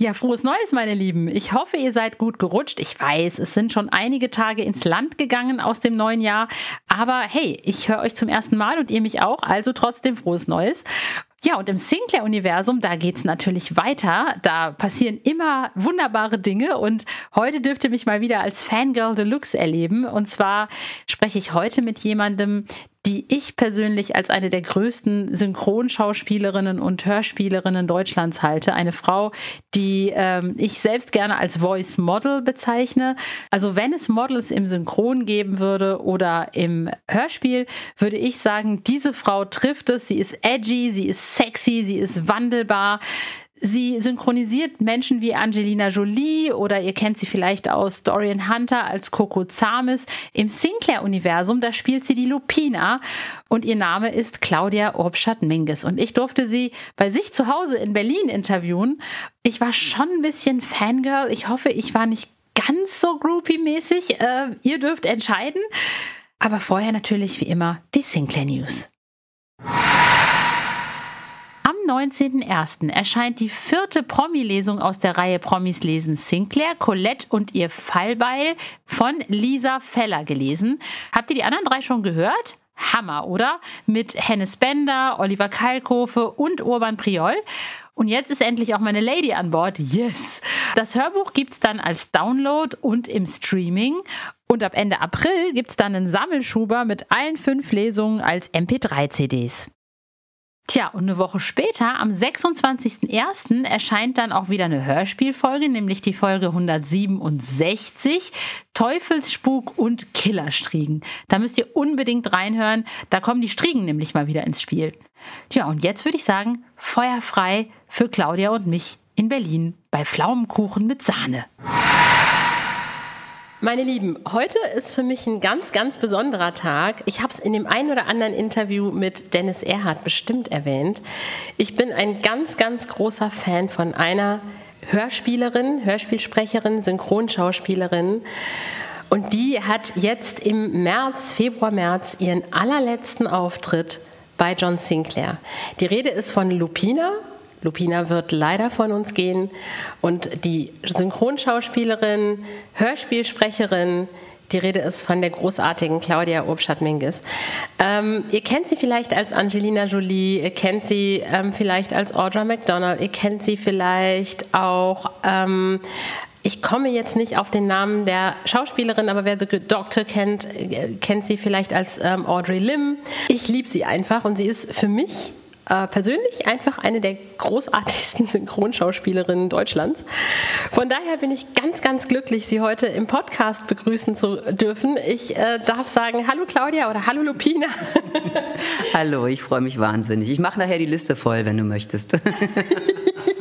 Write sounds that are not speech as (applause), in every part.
Ja, frohes Neues, meine Lieben. Ich hoffe, ihr seid gut gerutscht. Ich weiß, es sind schon einige Tage ins Land gegangen aus dem neuen Jahr. Aber hey, ich höre euch zum ersten Mal und ihr mich auch. Also trotzdem frohes Neues. Ja, und im Sinclair-Universum, da geht's natürlich weiter. Da passieren immer wunderbare Dinge und heute dürft ihr mich mal wieder als Fangirl Deluxe erleben. Und zwar spreche ich heute mit jemandem, die ich persönlich als eine der größten Synchronschauspielerinnen und Hörspielerinnen Deutschlands halte. Eine Frau, die ähm, ich selbst gerne als Voice Model bezeichne. Also wenn es Models im Synchron geben würde oder im Hörspiel, würde ich sagen, diese Frau trifft es. Sie ist edgy, sie ist sexy, sie ist wandelbar. Sie synchronisiert Menschen wie Angelina Jolie oder ihr kennt sie vielleicht aus Dorian Hunter als Coco Zamis. Im Sinclair-Universum, da spielt sie die Lupina und ihr Name ist Claudia Urbschat-Minges. Und ich durfte sie bei sich zu Hause in Berlin interviewen. Ich war schon ein bisschen Fangirl. Ich hoffe, ich war nicht ganz so groupie-mäßig. Äh, ihr dürft entscheiden. Aber vorher natürlich wie immer die Sinclair News. 19.01. erscheint die vierte Promi-Lesung aus der Reihe Promis lesen Sinclair, Colette und ihr Fallbeil von Lisa Feller gelesen. Habt ihr die anderen drei schon gehört? Hammer, oder? Mit Hennes Bender, Oliver Kalkofe und Urban Priol. Und jetzt ist endlich auch meine Lady an Bord. Yes! Das Hörbuch gibt es dann als Download und im Streaming. Und ab Ende April gibt es dann einen Sammelschuber mit allen fünf Lesungen als MP3-CDs. Tja, und eine Woche später, am 26.01., erscheint dann auch wieder eine Hörspielfolge, nämlich die Folge 167, Teufelsspuk und Killerstriegen. Da müsst ihr unbedingt reinhören, da kommen die Striegen nämlich mal wieder ins Spiel. Tja, und jetzt würde ich sagen, feuerfrei für Claudia und mich in Berlin bei Pflaumenkuchen mit Sahne. Meine Lieben, heute ist für mich ein ganz, ganz besonderer Tag. Ich habe es in dem einen oder anderen Interview mit Dennis Erhardt bestimmt erwähnt. Ich bin ein ganz, ganz großer Fan von einer Hörspielerin, Hörspielsprecherin, Synchronschauspielerin. Und die hat jetzt im März, Februar, März ihren allerletzten Auftritt bei John Sinclair. Die Rede ist von Lupina Lupina wird leider von uns gehen und die Synchronschauspielerin, Hörspielsprecherin, die Rede ist von der großartigen Claudia Obstadt-Minges. Ähm, ihr kennt sie vielleicht als Angelina Jolie, ihr kennt sie ähm, vielleicht als Audra McDonald, ihr kennt sie vielleicht auch ähm, ich komme jetzt nicht auf den Namen der Schauspielerin, aber wer The Doctor kennt, äh, kennt sie vielleicht als ähm, Audrey Lim. Ich liebe sie einfach und sie ist für mich äh, persönlich einfach eine der großartigsten (laughs) Synchronschauspielerinnen Deutschlands. Von daher bin ich ganz, ganz glücklich, Sie heute im Podcast begrüßen zu dürfen. Ich äh, darf sagen, hallo Claudia oder hallo Lupina. (laughs) hallo, ich freue mich wahnsinnig. Ich mache nachher die Liste voll, wenn du möchtest. (laughs)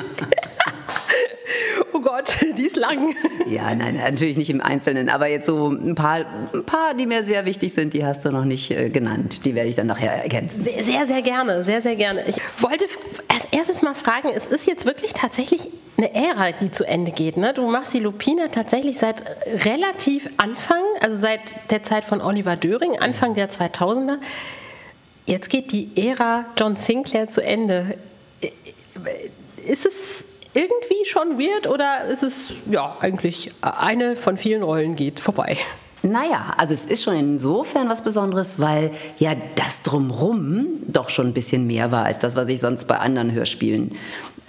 lang. Ja, nein, natürlich nicht im Einzelnen, aber jetzt so ein paar, ein paar, die mir sehr wichtig sind, die hast du noch nicht äh, genannt. Die werde ich dann nachher ergänzen. Sehr, sehr, sehr gerne, sehr, sehr gerne. Ich wollte als erstes mal fragen, es ist jetzt wirklich tatsächlich eine Ära, die zu Ende geht. Ne? Du machst die Lupina tatsächlich seit relativ Anfang, also seit der Zeit von Oliver Döring, Anfang der 2000er. Jetzt geht die Ära John Sinclair zu Ende. Ist es irgendwie schon weird oder ist es ja eigentlich eine von vielen Rollen geht vorbei? Naja, also es ist schon insofern was Besonderes, weil ja das Drumrum doch schon ein bisschen mehr war als das, was ich sonst bei anderen Hörspielen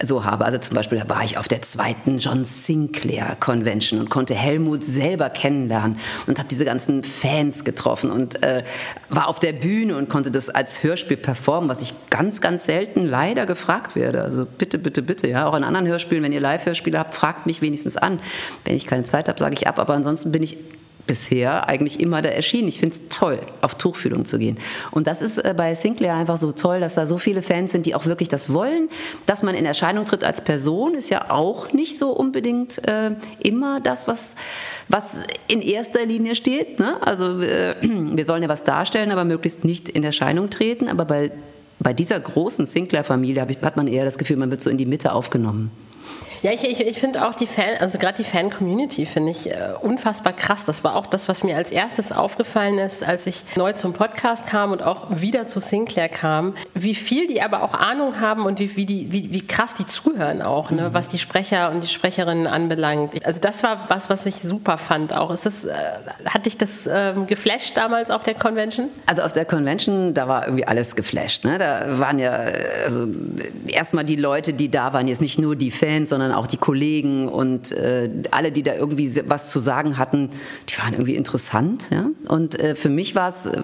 so habe. Also zum Beispiel da war ich auf der zweiten John Sinclair Convention und konnte Helmut selber kennenlernen und habe diese ganzen Fans getroffen und äh, war auf der Bühne und konnte das als Hörspiel performen, was ich ganz, ganz selten leider gefragt werde. Also bitte, bitte, bitte, ja, auch in anderen Hörspielen, wenn ihr Live-Hörspiele habt, fragt mich wenigstens an. Wenn ich keine Zeit habe, sage ich ab, aber ansonsten bin ich bisher eigentlich immer da erschienen. Ich finde es toll, auf Tuchfühlung zu gehen. Und das ist äh, bei Sinclair einfach so toll, dass da so viele Fans sind, die auch wirklich das wollen. Dass man in Erscheinung tritt als Person, ist ja auch nicht so unbedingt äh, immer das, was, was in erster Linie steht. Ne? Also äh, (clears throat) wir sollen ja was darstellen, aber möglichst nicht in Erscheinung treten. Aber bei, bei dieser großen Sinclair-Familie hat man eher das Gefühl, man wird so in die Mitte aufgenommen. Ja, ich, ich, ich finde auch die Fan, also gerade die Fan-Community finde ich äh, unfassbar krass. Das war auch das, was mir als erstes aufgefallen ist, als ich neu zum Podcast kam und auch wieder zu Sinclair kam. Wie viel die aber auch Ahnung haben und wie, wie, die, wie, wie krass die zuhören auch, ne, mhm. was die Sprecher und die Sprecherinnen anbelangt. Also das war was, was ich super fand auch. Ist das, äh, hat dich das ähm, geflasht damals auf der Convention? Also auf der Convention, da war irgendwie alles geflasht. Ne? Da waren ja, also erstmal die Leute, die da waren, jetzt nicht nur die Fans, sondern sondern auch die Kollegen und äh, alle, die da irgendwie was zu sagen hatten, die waren irgendwie interessant. Ja? Und äh, für mich war es äh,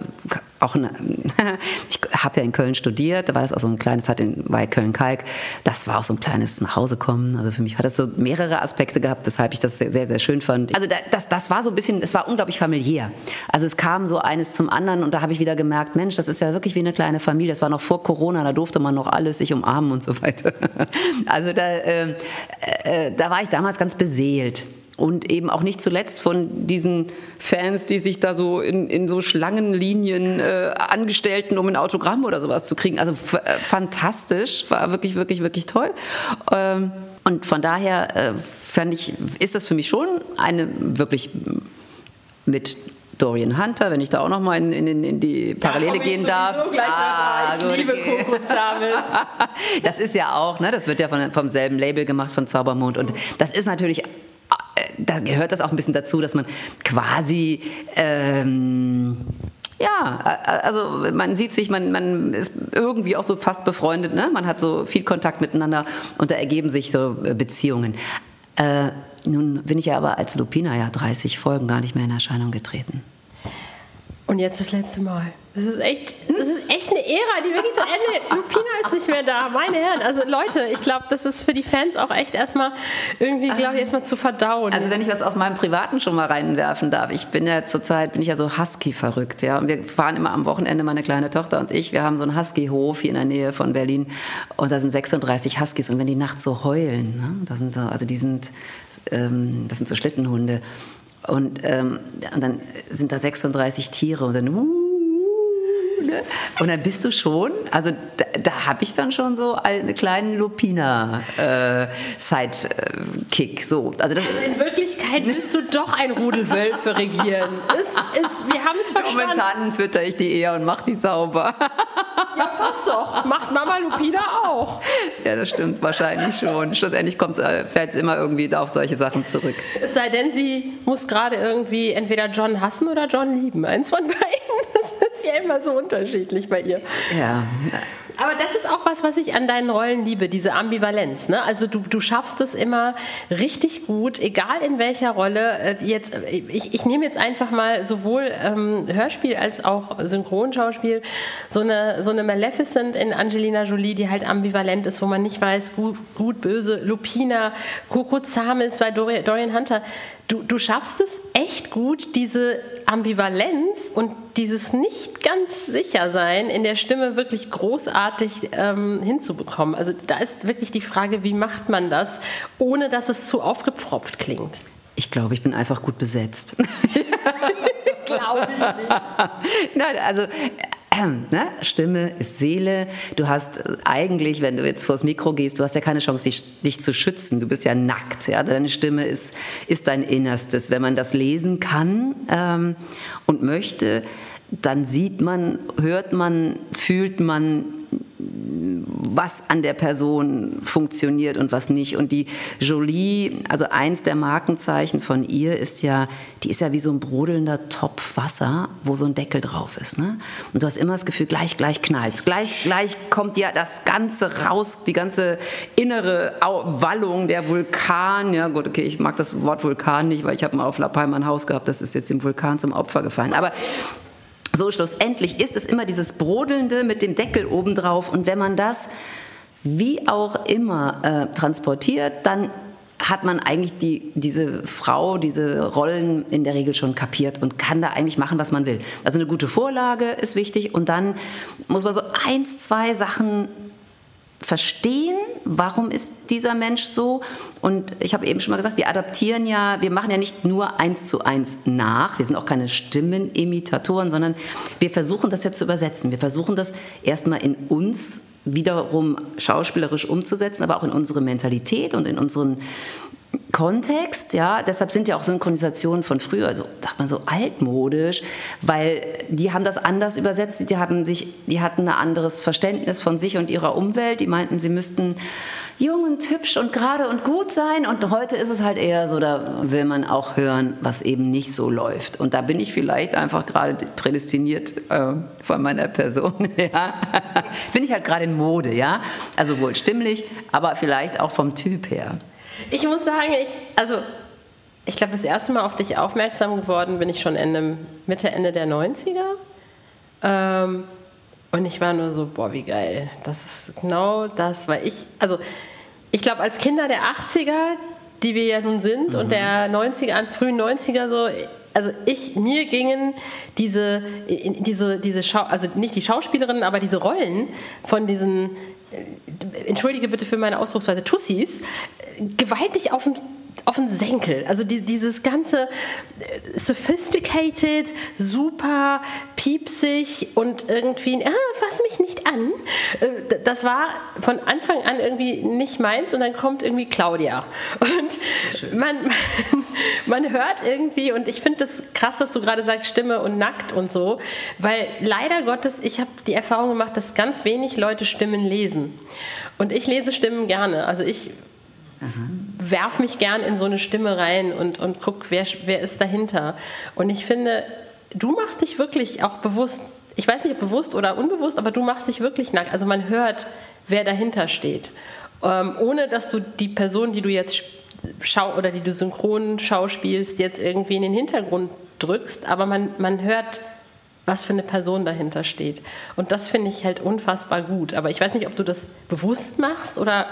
auch eine, (laughs) ich habe ja in Köln studiert, da war das auch so ein kleines, hat in, bei Köln-Kalk, das war auch so ein kleines Nachhausekommen. Also für mich hat das so mehrere Aspekte gehabt, weshalb ich das sehr, sehr, schön fand. Also das, das war so ein bisschen, es war unglaublich familiär. Also es kam so eines zum anderen und da habe ich wieder gemerkt, Mensch, das ist ja wirklich wie eine kleine Familie. Das war noch vor Corona, da durfte man noch alles sich umarmen und so weiter. (laughs) Also da, äh, äh, da war ich damals ganz beseelt und eben auch nicht zuletzt von diesen Fans, die sich da so in, in so Schlangenlinien äh, angestellten, um ein Autogramm oder sowas zu kriegen. Also äh, fantastisch, war wirklich, wirklich, wirklich toll. Ähm, und von daher äh, fand ich, ist das für mich schon eine wirklich mit Dorian Hunter, wenn ich da auch noch mal in, in, in die Parallele gehen darf. Ah, ich liebe Coco (laughs) Das ist ja auch, ne, das wird ja von, vom selben Label gemacht von Zaubermond und das ist natürlich da gehört das auch ein bisschen dazu, dass man quasi ähm, ja, also man sieht sich, man, man ist irgendwie auch so fast befreundet, ne? man hat so viel Kontakt miteinander und da ergeben sich so äh, Beziehungen. Äh, nun bin ich ja aber als Lupina ja 30 Folgen gar nicht mehr in Erscheinung getreten. Und jetzt das letzte Mal. Das ist echt, das ist echt eine Ära, die wirklich zu Ende. Lupina ist nicht mehr da, meine Herren. Also Leute, ich glaube, das ist für die Fans auch echt erstmal irgendwie, glaube ich, erstmal zu verdauen. Also wenn ich das aus meinem Privaten schon mal reinwerfen darf, ich bin ja zurzeit, bin ich ja so Husky verrückt, ja. Und wir fahren immer am Wochenende, meine kleine Tochter und ich, wir haben so einen Husky-Hof hier in der Nähe von Berlin und da sind 36 Huskies und wenn die nachts so heulen, ne, das sind so, also die sind, ähm, das sind so Schlittenhunde und, ähm, und dann sind da 36 Tiere und dann, uh, Ne? Und dann bist du schon, also da, da habe ich dann schon so einen kleinen Lupina-Sidekick. Äh, so. Also, also, in Wirklichkeit willst du doch ein Rudel Wölfe regieren. Ist, ist, wir haben es verstanden. Momentan fütter ich die eher und mach die sauber. Ja, passt doch. Macht Mama Lupina auch. Ja, das stimmt wahrscheinlich schon. Schlussendlich äh, fällt es immer irgendwie auf solche Sachen zurück. Es sei denn, sie muss gerade irgendwie entweder John hassen oder John lieben. Eins von beiden. Ist ja immer so unterschiedlich bei ihr. Ja. Aber das ist auch was, was ich an deinen Rollen liebe, diese Ambivalenz. Ne? Also du, du schaffst es immer richtig gut, egal in welcher Rolle. Äh, jetzt, ich, ich nehme jetzt einfach mal sowohl ähm, Hörspiel als auch Synchronschauspiel so eine, so eine Maleficent in Angelina Jolie, die halt ambivalent ist, wo man nicht weiß, gut, gut böse, Lupina, Coco Zamis bei Dorian Hunter. Du, du schaffst es echt gut, diese Ambivalenz und dieses nicht ganz sicher sein in der Stimme wirklich großartig ähm, hinzubekommen. Also da ist wirklich die Frage, wie macht man das, ohne dass es zu aufgepfropft klingt. Ich glaube, ich bin einfach gut besetzt. (laughs) glaube ich nicht. (laughs) Nein, also (clears throat) Ne? Stimme ist Seele. Du hast eigentlich, wenn du jetzt vors Mikro gehst, du hast ja keine Chance, dich, dich zu schützen. Du bist ja nackt. Ja? Deine Stimme ist, ist dein Innerstes. Wenn man das lesen kann ähm, und möchte, dann sieht man, hört man, fühlt man was an der Person funktioniert und was nicht. Und die Jolie, also eins der Markenzeichen von ihr ist ja, die ist ja wie so ein brodelnder Topf Wasser, wo so ein Deckel drauf ist. Ne? Und du hast immer das Gefühl, gleich, gleich knallt Gleich, gleich kommt ja das Ganze raus, die ganze innere Wallung, der Vulkan. Ja gut, okay, ich mag das Wort Vulkan nicht, weil ich habe mal auf La Palma ein Haus gehabt, das ist jetzt dem Vulkan zum Opfer gefallen. Aber so, schlussendlich ist es immer dieses Brodelnde mit dem Deckel obendrauf. Und wenn man das wie auch immer äh, transportiert, dann hat man eigentlich die, diese Frau, diese Rollen in der Regel schon kapiert und kann da eigentlich machen, was man will. Also eine gute Vorlage ist wichtig und dann muss man so eins, zwei Sachen verstehen, warum ist dieser Mensch so. Und ich habe eben schon mal gesagt, wir adaptieren ja, wir machen ja nicht nur eins zu eins nach, wir sind auch keine Stimmenimitatoren, sondern wir versuchen das ja zu übersetzen. Wir versuchen das erstmal in uns wiederum schauspielerisch umzusetzen, aber auch in unsere Mentalität und in unseren Kontext, ja, deshalb sind ja auch Synchronisationen von früher, also sagt man so altmodisch, weil die haben das anders übersetzt, die haben sich, die hatten ein anderes Verständnis von sich und ihrer Umwelt, die meinten, sie müssten jung und hübsch und gerade und gut sein und heute ist es halt eher so, da will man auch hören, was eben nicht so läuft und da bin ich vielleicht einfach gerade prädestiniert äh, von meiner Person, (laughs) ja, bin ich halt gerade in Mode, ja, also wohl stimmlich, aber vielleicht auch vom Typ her. Ich muss sagen, ich, also ich glaube, das erste Mal auf dich aufmerksam geworden bin ich schon Ende, Mitte, Ende der 90er. Ähm, und ich war nur so, boah, wie geil. Das ist genau das, weil ich, also ich glaube, als Kinder der 80er, die wir ja nun sind, mhm. und der 90er, frühen 90er so, also ich, mir gingen diese, diese, diese Schau, also nicht die Schauspielerinnen, aber diese Rollen von diesen entschuldige bitte für meine Ausdrucksweise, Tussis, gewaltig auf den auf den Senkel. Also die, dieses ganze äh, sophisticated, super piepsig und irgendwie, ah, fass mich nicht an. Äh, das war von Anfang an irgendwie nicht meins und dann kommt irgendwie Claudia. Und man, man, (laughs) man hört irgendwie, und ich finde das krass, dass du gerade sagst, Stimme und nackt und so, weil leider Gottes, ich habe die Erfahrung gemacht, dass ganz wenig Leute Stimmen lesen. Und ich lese Stimmen gerne. Also ich werf mich gern in so eine Stimme rein und, und guck, wer, wer ist dahinter. Und ich finde, du machst dich wirklich auch bewusst, ich weiß nicht, ob bewusst oder unbewusst, aber du machst dich wirklich nackt. Also man hört, wer dahinter steht. Ähm, ohne dass du die Person, die du jetzt schau oder die du synchron schauspielst, jetzt irgendwie in den Hintergrund drückst, aber man, man hört, was für eine Person dahinter steht. Und das finde ich halt unfassbar gut. Aber ich weiß nicht, ob du das bewusst machst oder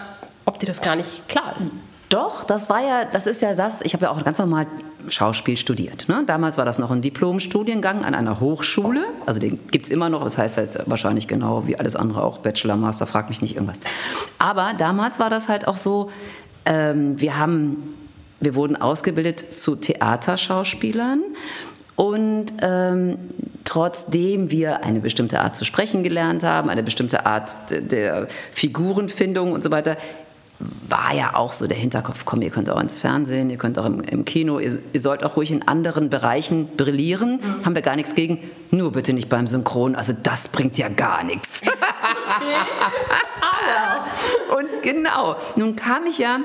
ob dir das gar nicht klar ist. Doch, das war ja, das ist ja das, ich habe ja auch ganz normal Schauspiel studiert. Ne? Damals war das noch ein Diplomstudiengang an einer Hochschule, also den gibt es immer noch, das heißt jetzt wahrscheinlich genau wie alles andere auch Bachelor, Master, frag mich nicht irgendwas. Aber damals war das halt auch so, ähm, wir haben, wir wurden ausgebildet zu Theaterschauspielern und ähm, trotzdem wir eine bestimmte Art zu sprechen gelernt haben, eine bestimmte Art der Figurenfindung und so weiter, war ja auch so der Hinterkopf, komm, ihr könnt auch ins Fernsehen, ihr könnt auch im, im Kino, ihr, ihr, sollt auch ruhig in anderen Bereichen brillieren, mhm. haben wir gar nichts gegen, nur bitte nicht beim Synchron, also das bringt ja gar nichts. (laughs) Okay. Und genau, nun kam ich ja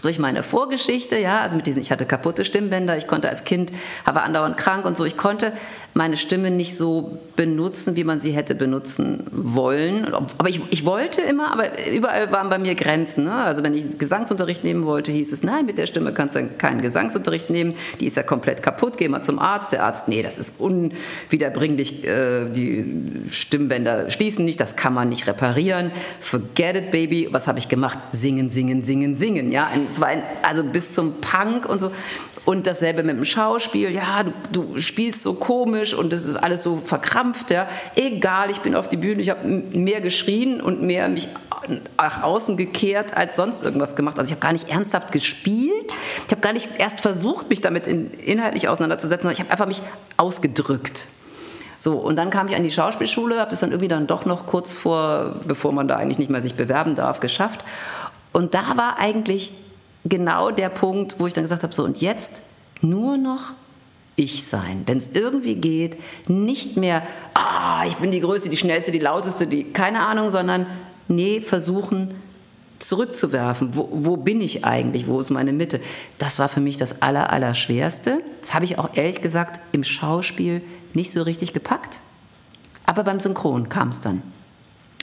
durch meine Vorgeschichte, ja, also mit diesen, ich hatte kaputte Stimmbänder, ich konnte als Kind, war andauernd krank und so, ich konnte meine Stimme nicht so benutzen, wie man sie hätte benutzen wollen. Aber ich, ich wollte immer, aber überall waren bei mir Grenzen. Ne? Also wenn ich Gesangsunterricht nehmen wollte, hieß es, nein, mit der Stimme kannst du keinen Gesangsunterricht nehmen, die ist ja komplett kaputt, geh mal zum Arzt. Der Arzt, nee, das ist unwiederbringlich, äh, die Stimmbänder schließen nicht, das kann man nicht reparieren. Forget it, Baby. Was habe ich gemacht? Singen, singen, singen, singen. Ja, es war ein, also bis zum Punk und so. Und dasselbe mit dem Schauspiel. Ja, du, du spielst so komisch und das ist alles so verkrampft. Ja. Egal, ich bin auf die Bühne, ich habe mehr geschrien und mehr mich nach außen gekehrt als sonst irgendwas gemacht. Also ich habe gar nicht ernsthaft gespielt. Ich habe gar nicht erst versucht, mich damit in, inhaltlich auseinanderzusetzen, sondern ich habe einfach mich ausgedrückt. So, und dann kam ich an die Schauspielschule, habe das dann irgendwie dann doch noch kurz vor, bevor man da eigentlich nicht mehr sich bewerben darf, geschafft. Und da war eigentlich genau der Punkt, wo ich dann gesagt habe, so und jetzt nur noch ich sein. Wenn es irgendwie geht, nicht mehr, ah, ich bin die Größte, die Schnellste, die Lauteste, die, keine Ahnung, sondern nee, versuchen zurückzuwerfen. Wo, wo bin ich eigentlich? Wo ist meine Mitte? Das war für mich das Aller, Allerschwerste. Das habe ich auch ehrlich gesagt im Schauspiel nicht so richtig gepackt. Aber beim Synchron kam es dann.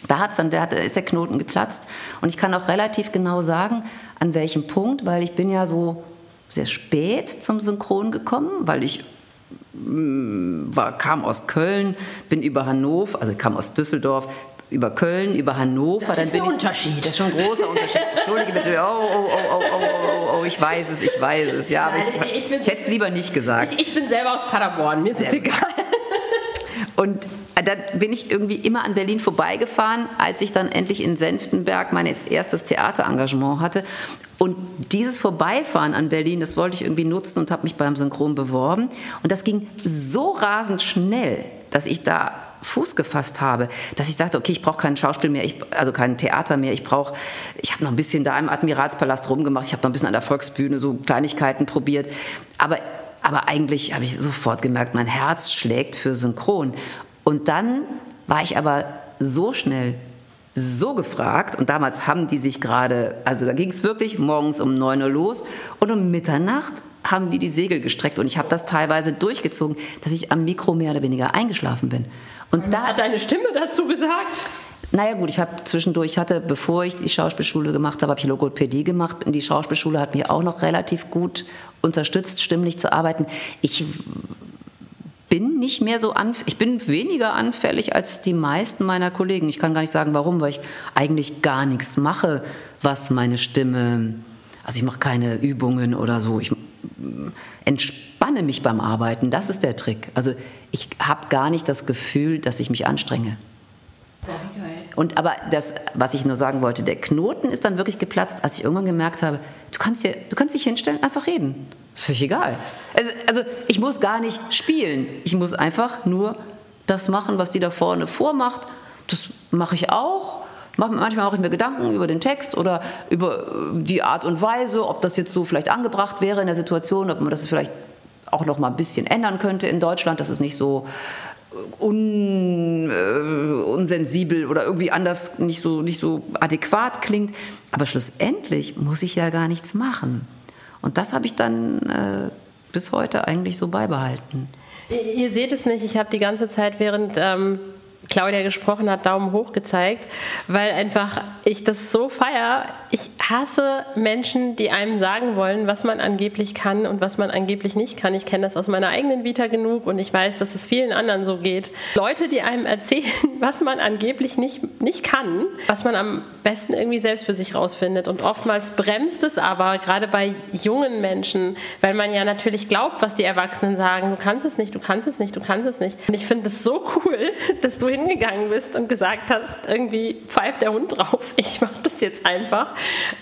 Da hat's dann, der ist der Knoten geplatzt. Und ich kann auch relativ genau sagen, an welchem Punkt, weil ich bin ja so sehr spät zum Synchron gekommen, weil ich mm, war, kam aus Köln, bin über Hannover, also ich kam aus Düsseldorf, über Köln, über Hannover. Das ist dann bin ein ich, Unterschied. Das ist schon ein großer Unterschied. Entschuldige bitte. Oh, oh, oh, oh, oh, oh, oh, ich weiß es, ich weiß es. Ja, aber ich, ich ich hätte es lieber nicht gesagt. Ich, ich bin selber aus Paderborn, mir ist es egal. Und da bin ich irgendwie immer an Berlin vorbeigefahren, als ich dann endlich in Senftenberg mein jetzt erstes Theaterengagement hatte. Und dieses Vorbeifahren an Berlin, das wollte ich irgendwie nutzen und habe mich beim Synchron beworben. Und das ging so rasend schnell, dass ich da Fuß gefasst habe, dass ich sagte, okay, ich brauche kein Schauspiel mehr, ich, also kein Theater mehr, ich brauche, ich habe noch ein bisschen da im Admiralspalast rumgemacht, ich habe noch ein bisschen an der Volksbühne so Kleinigkeiten probiert, aber aber eigentlich habe ich sofort gemerkt, mein Herz schlägt für Synchron. Und dann war ich aber so schnell so gefragt und damals haben die sich gerade, also da ging es wirklich morgens um 9 Uhr los und um Mitternacht haben die die Segel gestreckt und ich habe das teilweise durchgezogen, dass ich am Mikro mehr oder weniger eingeschlafen bin. Und Was da hat deine Stimme dazu gesagt? naja gut, ich habe zwischendurch, ich hatte, bevor ich die Schauspielschule gemacht habe, habe ich Logopädie gemacht. Und die Schauspielschule hat mich auch noch relativ gut unterstützt, stimmlich zu arbeiten. Ich bin nicht mehr so anfällig, ich bin weniger anfällig als die meisten meiner Kollegen. Ich kann gar nicht sagen, warum, weil ich eigentlich gar nichts mache, was meine Stimme, also ich mache keine Übungen oder so. Ich entspanne mich beim Arbeiten, das ist der Trick. Also ich habe gar nicht das Gefühl, dass ich mich anstrenge. Und aber das, was ich nur sagen wollte, der Knoten ist dann wirklich geplatzt, als ich irgendwann gemerkt habe, du kannst, hier, du kannst dich hinstellen, einfach reden. Ist völlig egal. Also, also ich muss gar nicht spielen. Ich muss einfach nur das machen, was die da vorne vormacht. Das mache ich auch. Manchmal mache ich mir Gedanken über den Text oder über äh, die Art und Weise, ob das jetzt so vielleicht angebracht wäre in der Situation, ob man das vielleicht auch noch mal ein bisschen ändern könnte in Deutschland, dass es nicht so un, äh, unsensibel oder irgendwie anders nicht so, nicht so adäquat klingt. Aber schlussendlich muss ich ja gar nichts machen. Und das habe ich dann äh, bis heute eigentlich so beibehalten. Ihr, seht es nicht, ich habe die ganze Zeit, während ähm, Claudia gesprochen hat, Daumen hoch gezeigt, weil einfach ich das so feier. Ich hasse Menschen, die einem sagen wollen, was man angeblich kann und was man angeblich nicht kann. Ich kenne das aus meiner eigenen Vita genug und ich weiß, dass es vielen anderen so geht. Leute, die einem erzählen, (laughs) was man angeblich nicht, nicht kann, was man am besten irgendwie selbst für sich rausfindet. Und oftmals bremst es aber, gerade bei jungen Menschen, weil man ja natürlich glaubt, was die Erwachsenen sagen. Du kannst es nicht, du kannst es nicht, du kannst es nicht. Und ich finde es so cool, (laughs) dass du hingegangen bist und gesagt hast, irgendwie pfeift der Hund drauf. (laughs) Ich mache das jetzt einfach.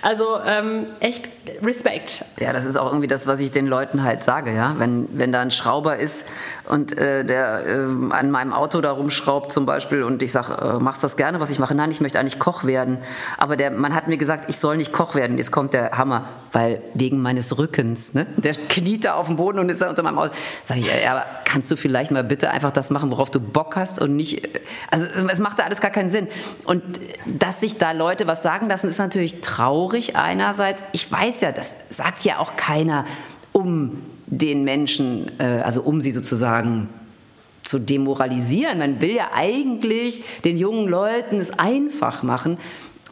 Also ähm, echt Respekt. Ja, das ist auch irgendwie das, was ich den Leuten halt sage, ja. Wenn, wenn da ein Schrauber ist und äh, der äh, an meinem Auto da rumschraubt zum Beispiel und ich sage, äh, machst das gerne, was ich mache? Nein, ich möchte eigentlich Koch werden. Aber der Mann hat mir gesagt, ich soll nicht Koch werden. Jetzt kommt der Hammer, weil wegen meines Rückens, ne? Der kniet da auf dem Boden und ist da unter meinem Auto. Sag ich, aber kannst du vielleicht mal bitte einfach das machen, worauf du Bock hast und nicht, äh, also es macht da alles gar keinen Sinn. Und dass sich da Leute was sagen lassen, ist natürlich traurig einerseits. Ich weiß ja, das sagt ja auch keiner, um den Menschen, äh, also um sie sozusagen zu demoralisieren. Man will ja eigentlich den jungen Leuten es einfach machen.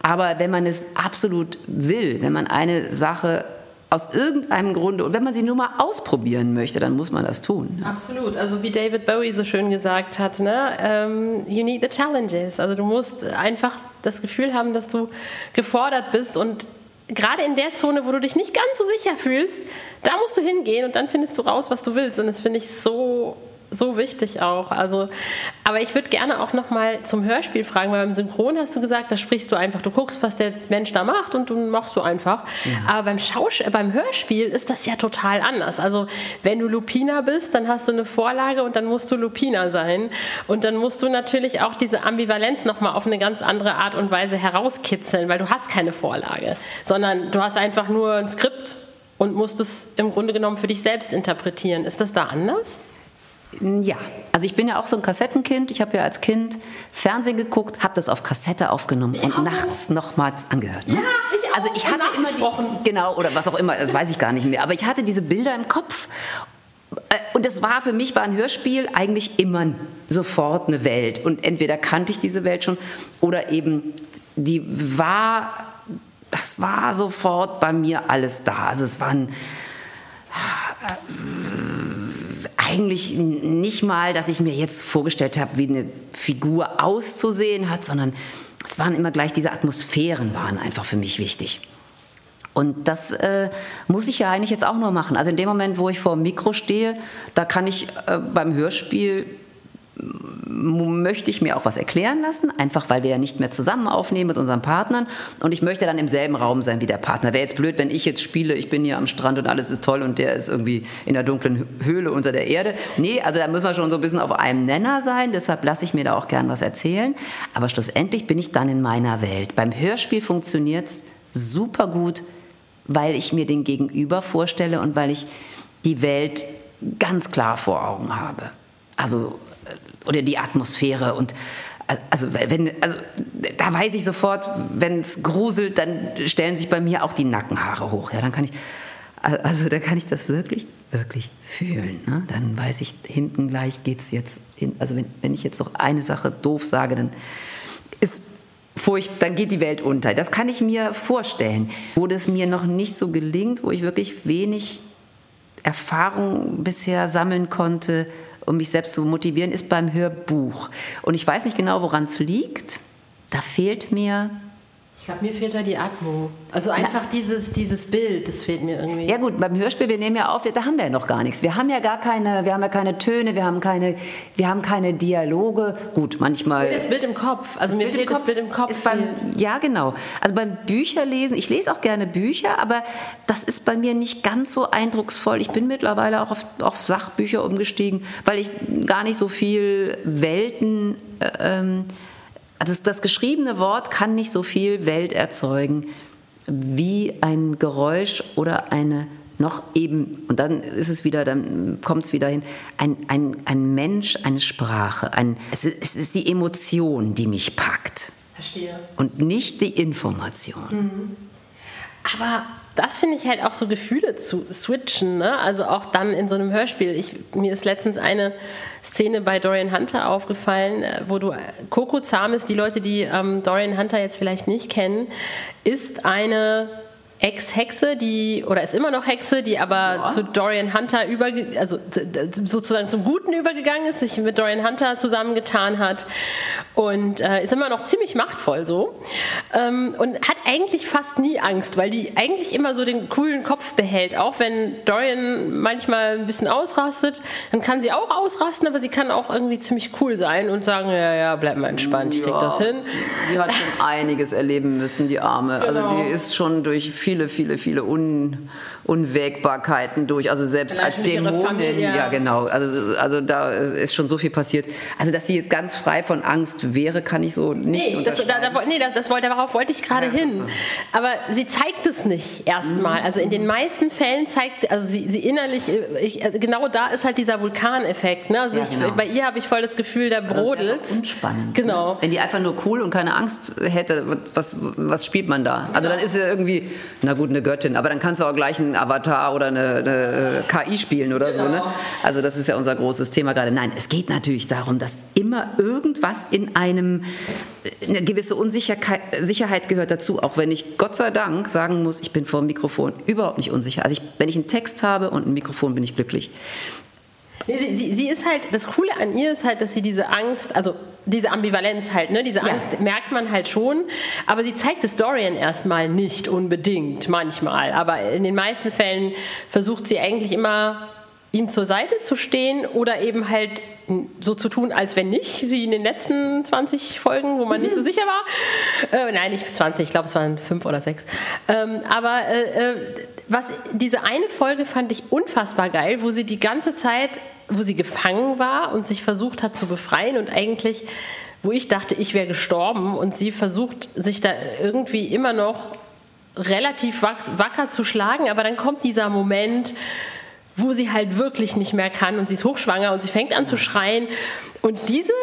Aber wenn man es absolut will, wenn man eine Sache aus irgendeinem Grunde und wenn man sie nur mal ausprobieren möchte, dann muss man das tun. Absolut. Also wie David Bowie so schön gesagt hat, ne? ähm, you need the challenges. Also du musst einfach das Gefühl haben, dass du gefordert bist und gerade in der Zone, wo du dich nicht ganz so sicher fühlst, da musst du hingehen und dann findest du raus, was du willst. Und das finde ich so so wichtig auch. Also, aber ich würde gerne auch noch mal zum Hörspiel fragen, weil beim Synchron hast du gesagt, da sprichst du einfach, du guckst, was der Mensch da macht und du machst du einfach. Aber beim Schausch beim Hörspiel ist das ja total anders. Also, wenn du Lupina bist, dann hast du eine Vorlage und dann musst du Lupina sein und dann musst du natürlich auch diese Ambivalenz noch mal auf eine ganz andere Art und Weise herauskitzeln, weil du hast keine Vorlage, sondern du hast einfach nur ein Skript und musst es im Grunde genommen für dich selbst interpretieren. Ist das da anders? Ja, also ich bin ja auch so ein Kassettenkind. Ich habe ja als Kind Fernsehen geguckt, habe das auf Kassette aufgenommen und nachts nochmals angehört. Ne? Ja, ich auch. Also ich hatte immer die, genau oder was auch immer, das weiß ich gar nicht mehr. Aber ich hatte diese Bilder im Kopf Äh, und das war für mich war ein Hörspiel eigentlich immer sofort eine Welt und entweder kannte ich diese Welt schon oder eben die war das war sofort bei mir alles da. Also es waren eigentlich nicht mal, dass ich mir jetzt vorgestellt habe, wie eine Figur auszusehen hat, sondern es waren immer gleich diese Atmosphären waren einfach für mich wichtig. Und das äh, muss ich ja eigentlich jetzt auch nur machen. Also in dem Moment, wo ich vor dem Mikro stehe, da kann ich äh, beim Hörspiel möchte ich mir auch was erklären lassen, einfach weil wir ja nicht mehr zusammen aufnehmen mit unseren Partnern und ich möchte dann im selben Raum sein wie der Partner. Wäre jetzt blöd, wenn ich jetzt spiele, ich bin hier am Strand und alles ist toll und der ist irgendwie in der dunklen Höhle unter der Erde. Nee, also da müssen wir schon so ein bisschen auf einem Nenner sein, deshalb lasse ich mir da auch gern was erzählen, aber schlussendlich bin ich dann in meiner Welt. Beim Hörspiel funktioniert es super gut, weil ich mir den Gegenüber vorstelle und weil ich die Welt ganz klar vor Augen habe. Also oder die Atmosphäre und also wenn also da weiß ich sofort, wenn es gruselt, dann stellen sich bei mir auch die Nackenhaare hoch. Ja, dann kann ich also da kann ich das wirklich wirklich fühlen. Ne? Dann weiß ich hinten gleich geht's jetzt hin. Also wenn, wenn ich jetzt noch eine Sache doof sage, dann ist furcht, dann geht die Welt unter. Das kann ich mir vorstellen. Wo das mir noch nicht so gelingt, wo ich wirklich wenig Erfahrung bisher sammeln konnte, um mich selbst zu motivieren, ist beim Hörbuch. Und ich weiß nicht genau, woran es liegt. Da fehlt mir ich glaube, mir fehlt da die Atmo. Also einfach dieses, dieses Bild, das fehlt mir irgendwie. Ja gut, beim Hörspiel, wir nehmen ja auf, da haben wir ja noch gar nichts. Wir haben ja gar keine, wir haben ja keine Töne, wir haben keine, wir haben keine Dialoge. Gut, manchmal. Das Bild im Kopf. Also mir Bild fehlt das Bild im Kopf. Beim, ja, genau. Also beim Bücherlesen, ich lese auch gerne Bücher, aber das ist bei mir nicht ganz so eindrucksvoll. Ich bin mittlerweile auch auf, auf Sachbücher umgestiegen, weil ich gar nicht so viel Welten äh, ähm, also das geschriebene Wort kann nicht so viel Welt erzeugen wie ein Geräusch oder eine noch eben, und dann ist es wieder, dann kommt es wieder hin, ein, ein, ein Mensch, eine Sprache. Ein, es, ist, es ist die Emotion, die mich packt. Verstehe. Und nicht die Information. Mhm. Aber das finde ich halt auch so Gefühle zu switchen, ne? also auch dann in so einem Hörspiel. Ich, mir ist letztens eine Szene bei Dorian Hunter aufgefallen, äh, wo du Coco Zames, die Leute, die ähm, Dorian Hunter jetzt vielleicht nicht kennen, ist eine Ex-Hexe, die, oder ist immer noch Hexe, die aber ja. zu Dorian Hunter über, also sozusagen zum Guten übergegangen ist, sich mit Dorian Hunter zusammengetan hat und äh, ist immer noch ziemlich machtvoll so ähm, und hat eigentlich fast nie Angst, weil die eigentlich immer so den coolen Kopf behält, auch wenn Dorian manchmal ein bisschen ausrastet, dann kann sie auch ausrasten, aber sie kann auch irgendwie ziemlich cool sein und sagen, ja, ja, bleib mal entspannt, ich krieg ja. das hin. Die hat schon einiges erleben müssen, die Arme. Genau. Also die ist schon durch viele, viele, viele Un Unwägbarkeiten durch, also selbst als Dämonin, ja genau, also, also da ist schon so viel passiert. Also dass sie jetzt ganz frei von Angst wäre, kann ich so nicht nee, das, da, da, nee, das, das wollte, darauf wollte ich gerade ja, hin. Aber sie zeigt es nicht erstmal. Mhm. Also in den meisten Fällen zeigt sie, also sie, sie innerlich, ich, also genau da ist halt dieser Vulkaneffekt. Ne? Also ja, genau. bei ihr habe ich voll das Gefühl, da brodelt. Also unspannend. Genau. Ne? Wenn die einfach nur cool und keine Angst hätte, was, was spielt man da? Also dann ist sie irgendwie, na gut, eine Göttin, aber dann kannst du auch gleich ein Avatar oder eine, eine KI spielen oder genau. so. Ne? Also das ist ja unser großes Thema gerade. Nein, es geht natürlich darum, dass immer irgendwas in einem, eine gewisse Unsicherheit gehört dazu, auch wenn ich Gott sei Dank sagen muss, ich bin vor dem Mikrofon überhaupt nicht unsicher. Also ich, wenn ich einen Text habe und ein Mikrofon, bin ich glücklich. Nee, sie, sie, sie, ist halt, das Coole an ihr ist halt, dass sie diese Angst, also diese Ambivalenz halt, ne, diese Angst ja. merkt man halt schon, aber sie zeigt es Dorian erstmal nicht unbedingt, manchmal. Aber in den meisten Fällen versucht sie eigentlich immer, ihm zur Seite zu stehen oder eben halt so zu tun, als wenn nicht, wie in den letzten 20 Folgen, wo man nicht so sicher war. Äh, nein, nicht 20, ich glaube, es waren fünf oder sechs. Ähm, aber äh, äh, was, diese eine Folge fand ich unfassbar geil, wo sie die ganze Zeit wo sie gefangen war und sich versucht hat zu befreien. Und eigentlich, wo ich dachte, ich wäre gestorben. Und sie versucht, sich da irgendwie immer noch relativ wacker zu schlagen, aber dann kommt dieser Moment, wo sie halt wirklich nicht mehr kann. Und sie ist hochschwanger und sie fängt an zu schreien. Und diese,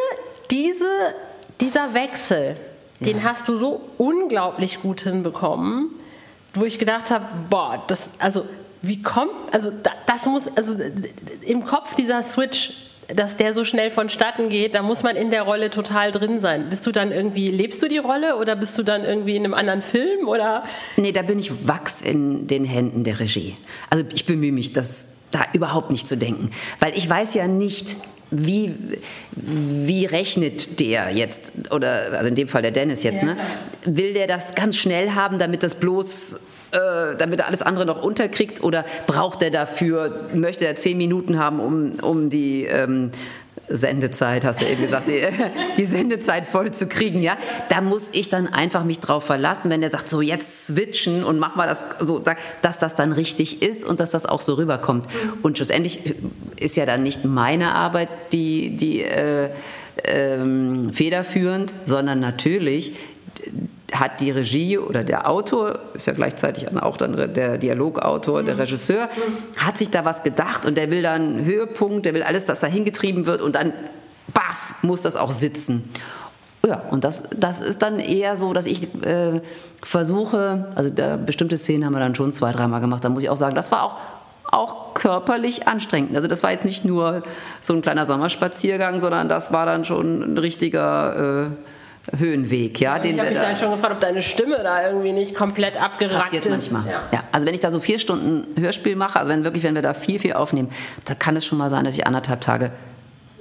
diese, dieser Wechsel, ja. den hast du so unglaublich gut hinbekommen, wo ich gedacht habe, boah, das, also wie kommt, also das muss, also im Kopf dieser Switch dass der so schnell vonstatten geht, da muss man in der Rolle total drin sein. Bist du dann irgendwie, lebst du die Rolle oder bist du dann irgendwie in einem anderen Film oder? Nee, da bin ich Wachs in den Händen der Regie. Also ich bemühe mich, das da überhaupt nicht zu denken, weil ich weiß ja nicht, wie, wie rechnet der jetzt, oder also in dem Fall der Dennis jetzt, ja, ne? will der das ganz schnell haben, damit das bloß äh, damit er alles andere noch unterkriegt? Oder braucht er dafür, möchte er zehn Minuten haben, um, um die ähm, Sendezeit, hast du eben gesagt, die, (laughs) die, Sendezeit voll zu kriegen, ja? Da muss ich dann einfach mich drauf verlassen, wenn der sagt, so jetzt switchen und mach mal das so, dass das dann richtig ist und dass das auch so rüberkommt. Und schlussendlich ist ja dann nicht meine Arbeit die, die äh, ähm, federführend, sondern natürlich hat die Regie oder der Autor, ist ja gleichzeitig auch dann der Dialogautor, der Regisseur, hat sich da was gedacht und der will dann einen Höhepunkt, der will alles, dass da hingetrieben wird und dann, baff, muss das auch sitzen. Ja, und das, das ist dann eher so, dass ich äh, versuche, also da, bestimmte Szenen haben wir dann schon zwei, dreimal gemacht, da muss ich auch sagen, das war auch, auch körperlich anstrengend. Also das war jetzt nicht nur so ein kleiner Sommerspaziergang, sondern das war dann schon ein richtiger... Äh, Höhenweg. Ja, ja ich habe mich dann schon gefragt, ob deine Stimme da irgendwie nicht komplett abgerackt passiert ist. manchmal. Ja. ja. also wenn ich da so vier Stunden Hörspiel mache, also wenn wirklich, wenn wir da viel, viel aufnehmen, da kann es schon mal sein, dass ich anderthalb Tage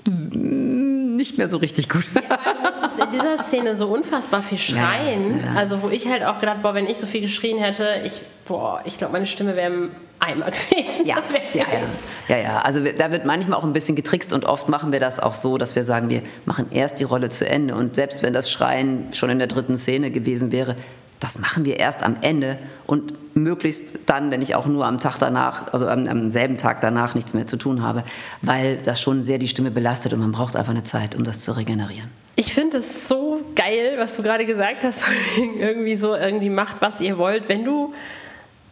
nicht mehr so richtig gut. Ja, in dieser Szene so unfassbar viel schreien. Ja, ja. Also wo ich halt auch gedacht, boah, wenn ich so viel geschrien hätte, ich, boah, ich glaube, meine Stimme wäre im Eimer (laughs) gewesen. Ja, das ja, ja, ja, ja. Also da wird manchmal auch ein bisschen getrickst und oft machen wir das auch so, dass wir sagen, wir machen erst die Rolle zu Ende und selbst wenn das Schreien schon in der dritten Szene gewesen wäre, das machen wir erst am Ende und möglichst dann, wenn ich auch nur am Tag danach, also am, am, selben Tag danach nichts mehr zu tun habe, weil das schon sehr die Stimme belastet und man braucht einfach eine Zeit, um das zu regenerieren. Ich finde es so geil, was du gerade gesagt hast, (laughs) irgendwie so, irgendwie macht, was ihr wollt. Wenn du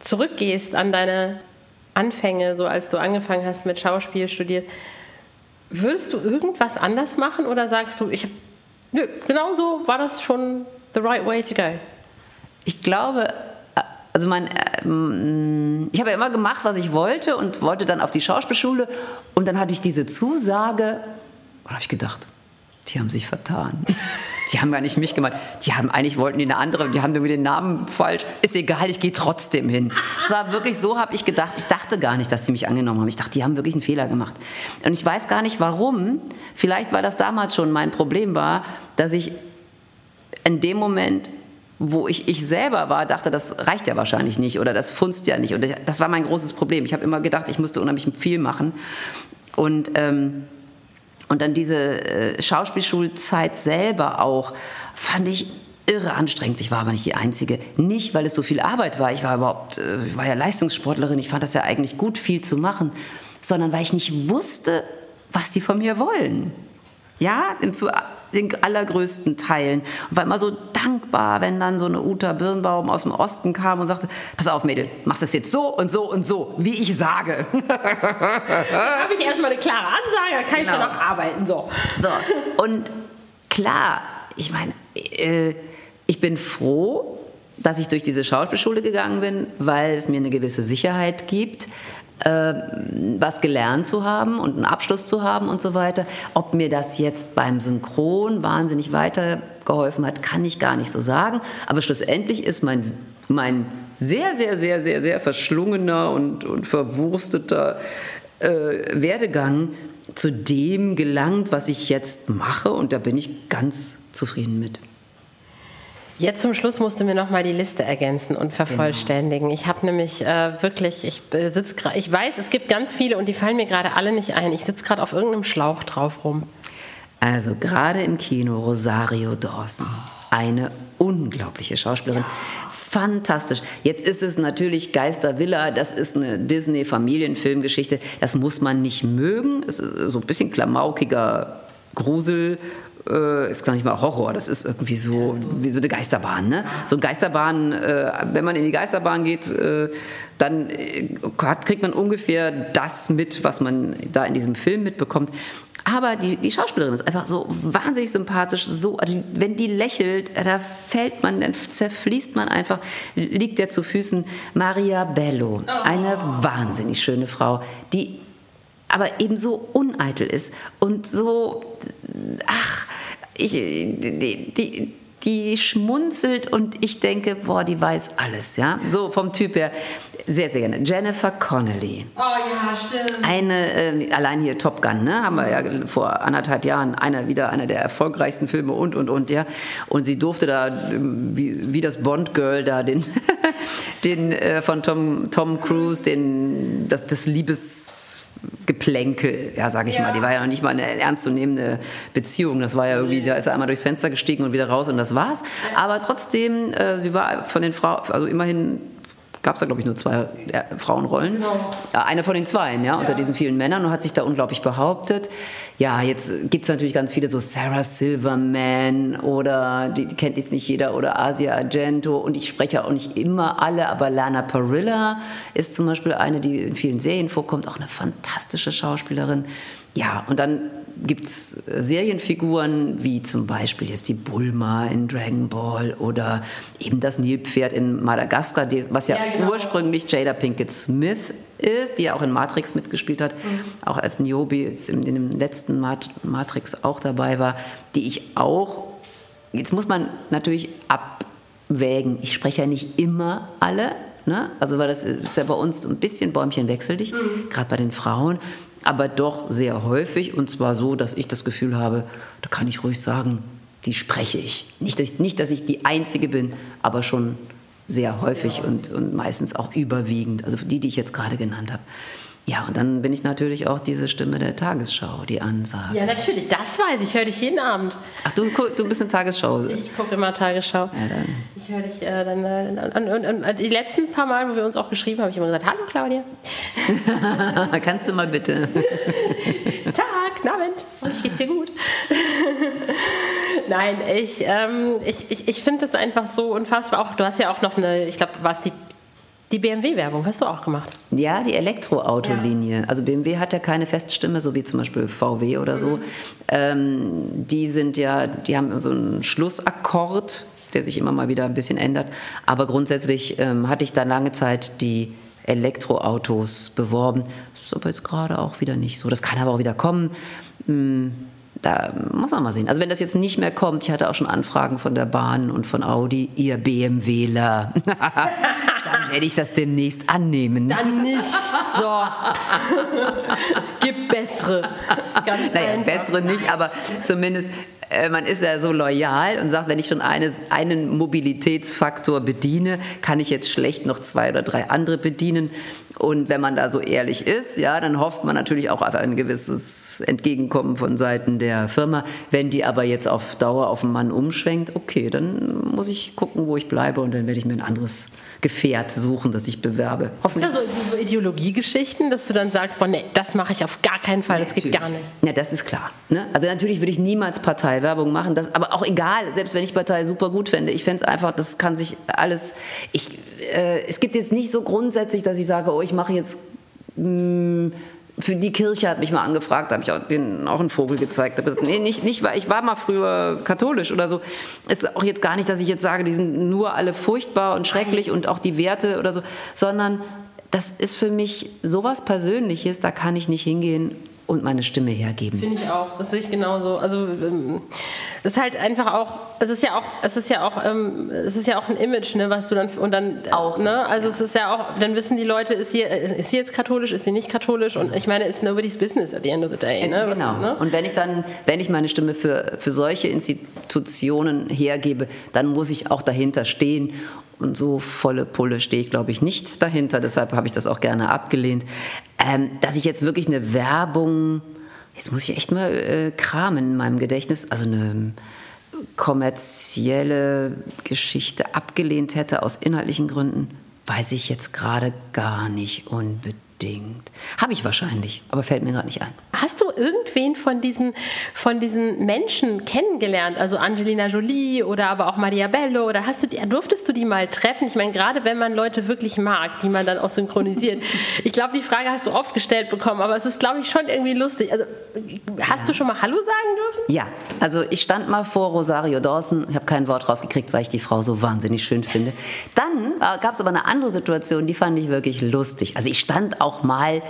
zurückgehst an deine Anfänge, so als du angefangen hast mit Schauspiel studiert, würdest du irgendwas anders machen oder sagst du, ich hab, nö, genau so war das schon the right way to go? Ich glaube, also mein, äh, ich habe ja immer gemacht, was ich wollte und wollte dann auf die Schauspielschule und dann hatte ich diese Zusage und habe ich gedacht, die haben sich vertan. Die haben gar nicht mich gemacht. Die haben eigentlich wollten die eine andere, die haben irgendwie den Namen falsch. Ist egal, ich gehe trotzdem hin. Es war wirklich so, habe ich gedacht. Ich dachte gar nicht, dass sie mich angenommen haben. Ich dachte, die haben wirklich einen Fehler gemacht. Und ich weiß gar nicht warum. Vielleicht, weil das damals schon mein Problem war, dass ich in dem Moment wo ich ich selber war, dachte, das reicht ja wahrscheinlich nicht oder das funzt ja nicht. Und das war mein großes Problem. Ich habe immer gedacht, ich musste unheimlich viel machen. Und, ähm, und dann diese äh, Schauspielschulzeit selber auch fand ich irre anstrengend. Ich war aber nicht die Einzige. Nicht, weil es so viel Arbeit war. Ich war überhaupt, äh, war ja Leistungssportlerin. Ich fand das ja eigentlich gut, viel zu machen. Sondern weil ich nicht wusste, was die von mir wollen. Ja, zu den allergrößten Teilen. Und war immer so dankbar, wenn dann so eine Uta Birnbaum aus dem Osten kam und sagte, pass auf Mädel, mach das jetzt so und so und so, wie ich sage. Dann habe ich erstmal eine klare Ansage, dann kann genau. ich dann auch arbeiten. So. so, und klar, ich meine, äh, ich bin froh, dass ich durch diese Schauspielschule gegangen bin, weil es mir eine gewisse Sicherheit gibt äh, was gelernt zu haben und einen Abschluss zu haben und so weiter. Ob mir das jetzt beim Synchron wahnsinnig weitergeholfen hat, kann ich gar nicht so sagen. Aber schlussendlich ist mein, mein sehr, sehr, sehr, sehr, sehr verschlungener und, und verwursteter äh, Werdegang zu dem gelangt, was ich jetzt mache. Und da bin ich ganz zufrieden mit. Jetzt zum Schluss musst du mir noch mal die Liste ergänzen und vervollständigen. Genau. Ich habe nämlich äh, wirklich, ich äh, sitze gerade, ich weiß, es gibt ganz viele und die fallen mir gerade alle nicht ein. Ich sitze gerade auf irgendeinem Schlauch drauf rum. Also gerade im Kino Rosario Dawson, eine unglaubliche Schauspielerin. Fantastisch. Jetzt ist es natürlich Geistervilla, das ist eine Disney-Familienfilmgeschichte. Das muss man nicht mögen. Es ist so ein bisschen klamaukiger Grusel, äh, ist gar nicht mal Horror, das ist irgendwie so wie so eine Geisterbahn. Ne? So eine Geisterbahn, äh, wenn man in die Geisterbahn geht, äh, dann äh, kriegt man ungefähr das mit, was man da in diesem Film mitbekommt. Aber die, die Schauspielerin ist einfach so wahnsinnig sympathisch. So, also wenn die lächelt, da fällt man, dann zerfließt man einfach, liegt der zu Füßen. Maria Bello, eine wahnsinnig schöne Frau, die aber eben so uneitel ist und so, ach, ich, die, die, die schmunzelt und ich denke, boah, die weiß alles, ja. So vom Typ her, sehr, sehr gerne. Jennifer Connelly. Oh ja, stimmt. Eine, äh, allein hier Top Gun, ne, haben wir ja vor anderthalb Jahren, einer wieder einer der erfolgreichsten Filme und, und, und, ja. Und sie durfte da, ähm, wie, wie das Bond-Girl da, den, (laughs) den äh, von Tom, Tom Cruise, den, das, das Liebes Geplänkel, ja, sage ich ja. mal. Die war ja noch nicht mal eine ernstzunehmende Beziehung. Das war ja irgendwie, da ist er einmal durchs Fenster gestiegen und wieder raus und das war's. Aber trotzdem, äh, sie war von den Frauen, also immerhin gab es da, glaube ich, nur zwei äh, Frauenrollen. Genau. Eine von den zweien, ja, unter diesen vielen Männern und hat sich da unglaublich behauptet. Ja, jetzt gibt es natürlich ganz viele, so Sarah Silverman oder, die, die kennt jetzt nicht jeder, oder Asia Argento und ich spreche auch nicht immer alle, aber Lana Parrilla ist zum Beispiel eine, die in vielen Serien vorkommt, auch eine fantastische Schauspielerin. Ja, und dann gibt es Serienfiguren wie zum Beispiel jetzt die Bulma in Dragon Ball oder eben das Nilpferd in Madagaskar, was ja, ja genau. ursprünglich Jada Pinkett Smith ist, die ja auch in Matrix mitgespielt hat, mhm. auch als Niobe in, in dem letzten Matrix auch dabei war, die ich auch, jetzt muss man natürlich abwägen, ich spreche ja nicht immer alle, Ne? Also weil das ist ja bei uns ein bisschen Bäumchen wechsel dich, mhm. gerade bei den Frauen aber doch sehr häufig und zwar so, dass ich das Gefühl habe, da kann ich ruhig sagen, die spreche ich. Nicht, dass ich, nicht, dass ich die Einzige bin, aber schon sehr häufig und, und meistens auch überwiegend, also die, die ich jetzt gerade genannt habe. Ja, und dann bin ich natürlich auch diese Stimme der Tagesschau, die Ansage. Ja, natürlich, das weiß ich. Ich höre dich jeden Abend. Ach, du, du bist eine Tagesschau. Ich gucke immer Tagesschau. Ja, dann. Ich höre dich äh, dann. Äh, und, und, und, die letzten paar Mal, wo wir uns auch geschrieben haben, habe ich immer gesagt: Hallo, Claudia. (laughs) Kannst du mal bitte? (laughs) Tag, Abend. Und ich geht's dir gut. (laughs) Nein, ich, ähm, ich, ich, ich finde das einfach so unfassbar. Auch, du hast ja auch noch eine, ich glaube, war es die die BMW-Werbung hast du auch gemacht. Ja, die Elektroautolinie. Ja. Also BMW hat ja keine Feststimme, so wie zum Beispiel VW oder so. Mhm. Ähm, die sind ja, die haben so einen Schlussakkord, der sich immer mal wieder ein bisschen ändert. Aber grundsätzlich ähm, hatte ich da lange Zeit die Elektroautos beworben. Das ist aber jetzt gerade auch wieder nicht so. Das kann aber auch wieder kommen. Hm da muss man mal sehen. Also wenn das jetzt nicht mehr kommt, ich hatte auch schon Anfragen von der Bahn und von Audi, ihr BMWler, (laughs) werde ich das demnächst annehmen. Dann nicht. So. Gib bessere. Ganz naja, einfach. bessere nicht, aber zumindest äh, man ist ja so loyal und sagt, wenn ich schon eines, einen Mobilitätsfaktor bediene, kann ich jetzt schlecht noch zwei oder drei andere bedienen. Und wenn man da so ehrlich ist, ja, dann hofft man natürlich auch auf ein gewisses Entgegenkommen von Seiten der Firma. Wenn die aber jetzt auf Dauer auf einen Mann umschwenkt, okay, dann muss ich gucken, wo ich bleibe und dann werde ich mir ein anderes Gefährt suchen, das ich bewerbe. Hoffentlich. Ist das so, so Ideologiegeschichten, dass du dann sagst, boah, nee, das mache ich auf gar keinen Fall, das geht gar nicht. Ja, das ist klar. Ne? Also natürlich würde ich niemals Parteiwerbung machen, das, aber auch egal, selbst wenn ich Partei super gut fände. Ich fände es einfach, das kann sich alles. Ich, äh, es gibt jetzt nicht so grundsätzlich, dass ich sage, oh, ich mache jetzt. Mh, hm, für die Kirche hat mich mal angefragt, habe ich auch, denen auch einen Vogel gezeigt. Aber nee, nicht, nicht, ich war mal früher katholisch oder so. Es ist auch jetzt gar nicht, dass ich jetzt sage, die sind nur alle furchtbar und schrecklich und auch die Werte oder so, sondern das ist für mich sowas Persönliches, da kann ich nicht hingehen und meine Stimme hergeben. Finde ich auch, das sehe ich genauso. Also ähm, es ist halt einfach auch, es ist ja auch, es ist ja auch, ähm, es ist ja auch ein Image, ne, was du dann und dann auch, ne, das, also ja. es ist ja auch, dann wissen die Leute, ist sie, äh, ist sie jetzt katholisch, ist sie nicht katholisch und ich meine, it's nobody's business at the end of the day. Ne? Äh, genau. Was, ne? Und wenn ich dann, wenn ich meine Stimme für für solche Institutionen hergebe, dann muss ich auch dahinter stehen und so volle Pulle stehe ich, glaube ich, nicht dahinter. Deshalb habe ich das auch gerne abgelehnt. Ähm, dass ich jetzt wirklich eine Werbung, jetzt muss ich echt mal äh, kramen in meinem Gedächtnis, also eine kommerzielle Geschichte abgelehnt hätte aus inhaltlichen Gründen, weiß ich jetzt gerade gar nicht unbedingt unbedingt. Habe ich wahrscheinlich, aber fällt mir gerade nicht ein. Hast du irgendwen von diesen, von diesen Menschen kennengelernt? Also Angelina Jolie oder aber auch Maria Bello? Oder hast du die, durftest du die mal treffen? Ich meine, gerade wenn man Leute wirklich mag, die man dann auch synchronisiert. (laughs) ich glaube, die Frage hast du oft gestellt bekommen, aber es ist, glaube ich, schon irgendwie lustig. Also, hast ja. du schon mal Hallo sagen dürfen? Ja, also ich stand mal vor Rosario Dawson. Ich habe kein Wort rausgekriegt, weil ich die Frau so wahnsinnig schön finde. Dann äh, gab es aber eine andere Situation, die fand ich wirklich lustig. Also ich stand auch auch mal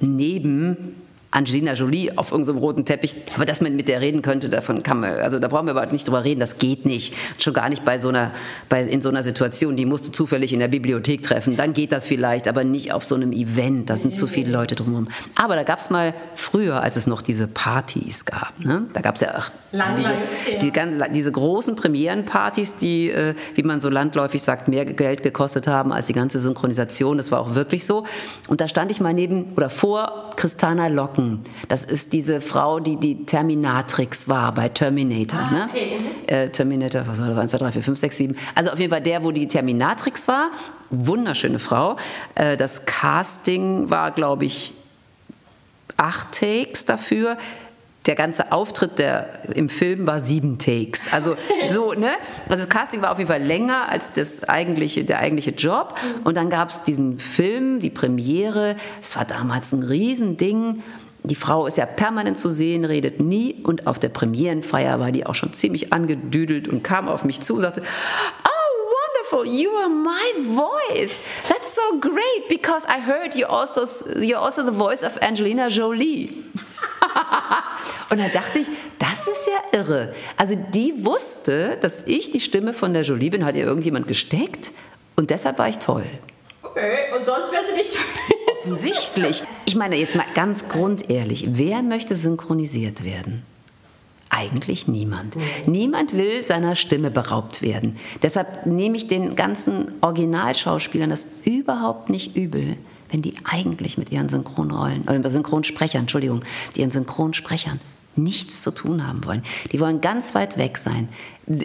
neben Angelina Jolie auf irgendeinem roten Teppich, aber dass man mit der reden könnte, davon kann man, also da brauchen wir aber nicht drüber reden, das geht nicht. Schon gar nicht bei so einer, bei, in so einer Situation, die musst du zufällig in der Bibliothek treffen, dann geht das vielleicht, aber nicht auf so einem Event, da sind zu viele Leute drumherum. Aber da gab es mal früher, als es noch diese Partys gab, ne? da gab es ja ach, also diese, die, diese großen Premierenpartys, die, äh, wie man so landläufig sagt, mehr Geld gekostet haben als die ganze Synchronisation, das war auch wirklich so. Und da stand ich mal neben oder vor Christana Locken Locken. Das ist diese Frau, die die Terminatrix war bei Terminator. Ah, ne? okay. äh, Terminator, was war das? 1, 2, 3, 4, 5, 6, 7. Also auf jeden Fall der, wo die Terminatrix war. Wunderschöne Frau. Äh, das Casting war, glaube ich, acht Takes dafür der ganze Auftritt der, im Film war sieben Takes. Also (laughs) so, ne? Also das Casting war auf jeden Fall länger als das eigentliche, der eigentliche Job. Und dann gab es diesen Film, die Premiere. Es war damals ein Riesending. Die Frau ist ja permanent zu sehen, redet nie. Und auf der Premierenfeier war die auch schon ziemlich angedüdelt und kam auf mich zu und sagte, oh, wonderful, you are my voice. That's so great because I heard you also, you're also the voice of Angelina Jolie. (laughs) und da dachte ich, das ist ja irre. Also die wusste, dass ich die Stimme von der Jolie bin, hat ihr irgendjemand gesteckt und deshalb war ich toll. Okay, und sonst wärst du nicht toll. Offensichtlich. Ich meine jetzt mal ganz grundehrlich, wer möchte synchronisiert werden? Eigentlich niemand. Mhm. Niemand will seiner Stimme beraubt werden. Deshalb nehme ich den ganzen Originalschauspielern das überhaupt nicht übel, wenn die eigentlich mit ihren Synchronrollen, oder Synchronsprechern, Entschuldigung, mit ihren Synchronsprechern nichts zu tun haben wollen. Die wollen ganz weit weg sein.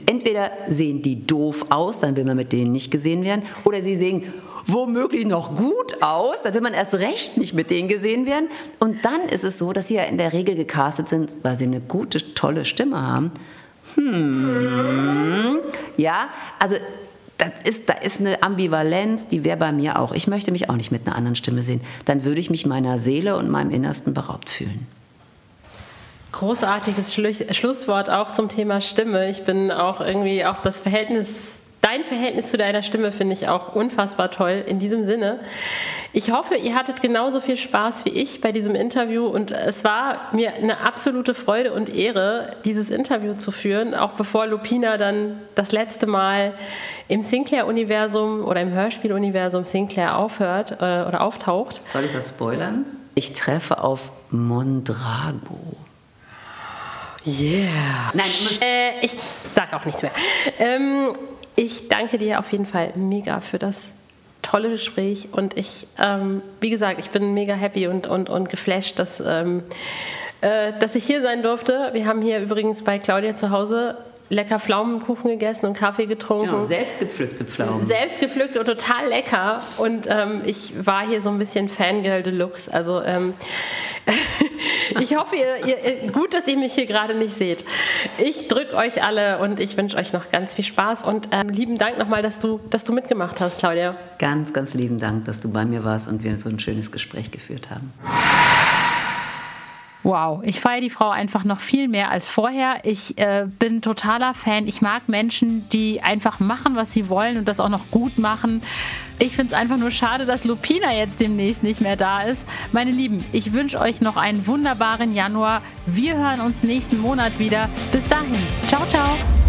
Entweder sehen die doof aus, dann will man mit denen nicht gesehen werden, oder sie sehen womöglich noch gut aus, dann will man erst recht nicht mit denen gesehen werden. Und dann ist es so, dass sie ja in der Regel gecastet sind, weil sie eine gute, tolle Stimme haben. Hm. Ja, also das ist, da ist eine Ambivalenz, die wäre bei mir auch. Ich möchte mich auch nicht mit einer anderen Stimme sehen. Dann würde ich mich meiner Seele und meinem Innersten beraubt fühlen. Großartiges Schlusswort auch zum Thema Stimme. Ich bin auch irgendwie auch das Verhältnis, dein Verhältnis zu deiner Stimme finde ich auch unfassbar toll. In diesem Sinne, ich hoffe, ihr hattet genauso viel Spaß wie ich bei diesem Interview und es war mir eine absolute Freude und Ehre, dieses Interview zu führen, auch bevor Lupina dann das letzte Mal im Sinclair-Universum oder im Hörspiel-Universum Sinclair aufhört äh, oder auftaucht. Soll ich was spoilern? Ich treffe auf Mondrago. Yeah. Nein, äh, ich sag auch nichts mehr. Ähm, ich danke dir auf jeden Fall mega für das tolle Gespräch und ich, ähm, wie gesagt, ich bin mega happy und, und, und geflasht, dass, ähm, äh, dass ich hier sein durfte. Wir haben hier übrigens bei Claudia zu Hause lecker Pflaumenkuchen gegessen und Kaffee getrunken. Genau, selbstgepflückte Pflaumen. Selbstgepflückt und total lecker. Und ähm, ich war hier so ein bisschen Fangirl Deluxe. Also ähm, ich hoffe, ihr, ihr, gut, dass ihr mich hier gerade nicht seht. Ich drücke euch alle und ich wünsche euch noch ganz viel Spaß und ähm, lieben Dank nochmal, dass du, dass du mitgemacht hast, Claudia. Ganz, ganz lieben Dank, dass du bei mir warst und wir so ein schönes Gespräch geführt haben. Wow, ich feiere die Frau einfach noch viel mehr als vorher. Ich äh, bin totaler Fan. Ich mag Menschen, die einfach machen, was sie wollen und das auch noch gut machen. Ich finde es einfach nur schade, dass Lupina jetzt demnächst nicht mehr da ist. Meine Lieben, ich wünsche euch noch einen wunderbaren Januar. Wir hören uns nächsten Monat wieder. Bis dahin. Ciao, ciao.